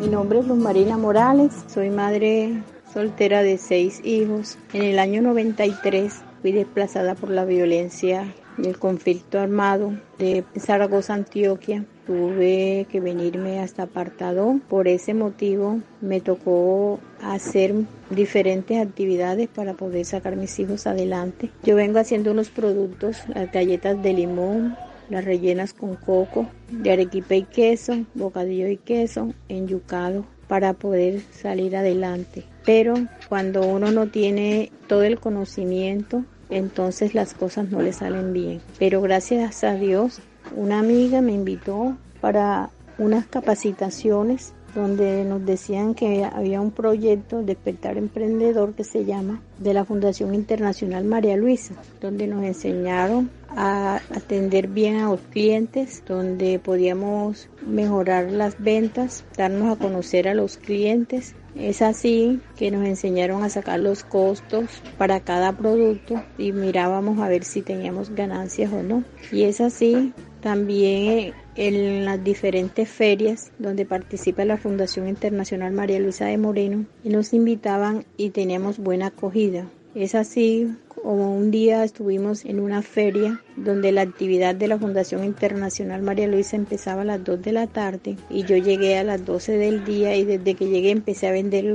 Mi nombre es Luz Marina Morales, soy madre soltera de seis hijos. En el año 93 fui desplazada por la violencia y el conflicto armado de Zaragoza, Antioquia. Tuve que venirme hasta Apartado. Por ese motivo me tocó hacer diferentes actividades para poder sacar mis hijos adelante. Yo vengo haciendo unos productos, las galletas de limón, las rellenas con coco, de arequipe y queso, bocadillo y queso, enyucado para poder salir adelante. Pero cuando uno no tiene todo el conocimiento, entonces las cosas no le salen bien. Pero gracias a Dios, una amiga me invitó para unas capacitaciones donde nos decían que había un proyecto Despertar Emprendedor que se llama de la Fundación Internacional María Luisa, donde nos enseñaron a atender bien a los clientes, donde podíamos mejorar las ventas, darnos a conocer a los clientes. Es así que nos enseñaron a sacar los costos para cada producto y mirábamos a ver si teníamos ganancias o no. Y es así también en las diferentes ferias donde participa la Fundación Internacional María Luisa de Moreno y nos invitaban y teníamos buena acogida. Es así como un día estuvimos en una feria donde la actividad de la Fundación Internacional María Luisa empezaba a las 2 de la tarde y yo llegué a las 12 del día y desde que llegué empecé a vender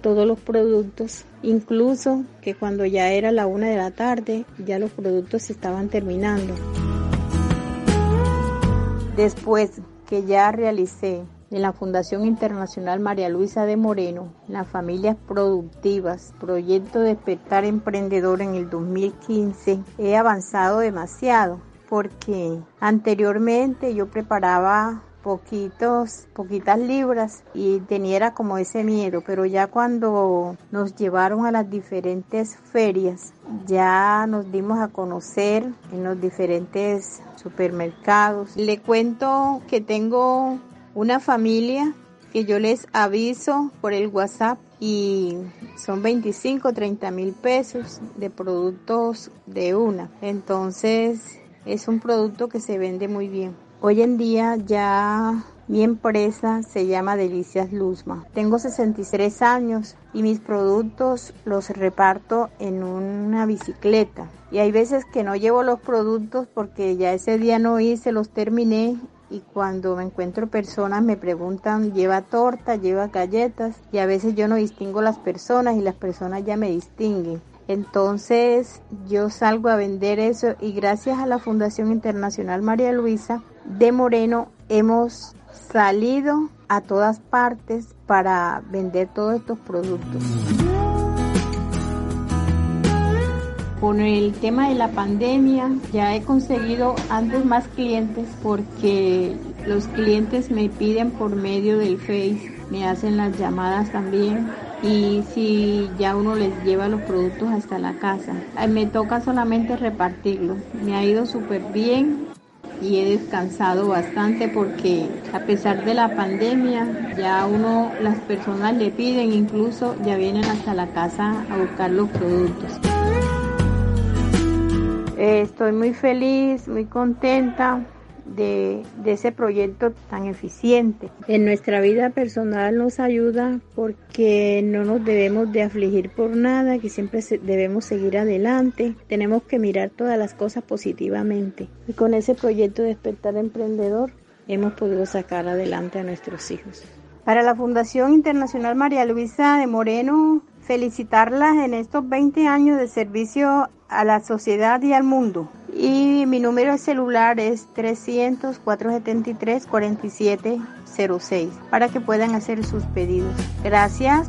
todos los productos, incluso que cuando ya era la 1 de la tarde ya los productos se estaban terminando. Después que ya realicé en la Fundación Internacional María Luisa de Moreno, las familias productivas, proyecto de despertar emprendedor en el 2015, he avanzado demasiado porque anteriormente yo preparaba poquitos, poquitas libras y tenía como ese miedo, pero ya cuando nos llevaron a las diferentes ferias, ya nos dimos a conocer en los diferentes supermercados. Le cuento que tengo una familia que yo les aviso por el WhatsApp y son 25, 30 mil pesos de productos de una. Entonces es un producto que se vende muy bien. Hoy en día ya mi empresa se llama Delicias Luzma. Tengo 63 años y mis productos los reparto en una bicicleta. Y hay veces que no llevo los productos porque ya ese día no hice, los terminé y cuando me encuentro personas me preguntan, lleva torta, lleva galletas y a veces yo no distingo las personas y las personas ya me distinguen. Entonces yo salgo a vender eso y gracias a la Fundación Internacional María Luisa de Moreno hemos salido a todas partes para vender todos estos productos. Con el tema de la pandemia ya he conseguido antes más clientes porque los clientes me piden por medio del Face, me hacen las llamadas también y si ya uno les lleva los productos hasta la casa. Me toca solamente repartirlo. Me ha ido súper bien y he descansado bastante porque a pesar de la pandemia ya uno, las personas le piden, incluso ya vienen hasta la casa a buscar los productos. Eh, estoy muy feliz, muy contenta de, ese proyecto tan eficiente. En nuestra vida personal nos ayuda porque no nos debemos de afligir por nada, que siempre debemos seguir adelante, tenemos que mirar todas las cosas positivamente. Y con ese proyecto de despertar emprendedor hemos podido sacar adelante a nuestros hijos. Para la Fundación Internacional María Luisa de Moreno, felicitarlas en estos 20 años de servicio a la sociedad y al mundo. Y mi número de celular es 300-473-4706 para que puedan hacer sus pedidos. Gracias.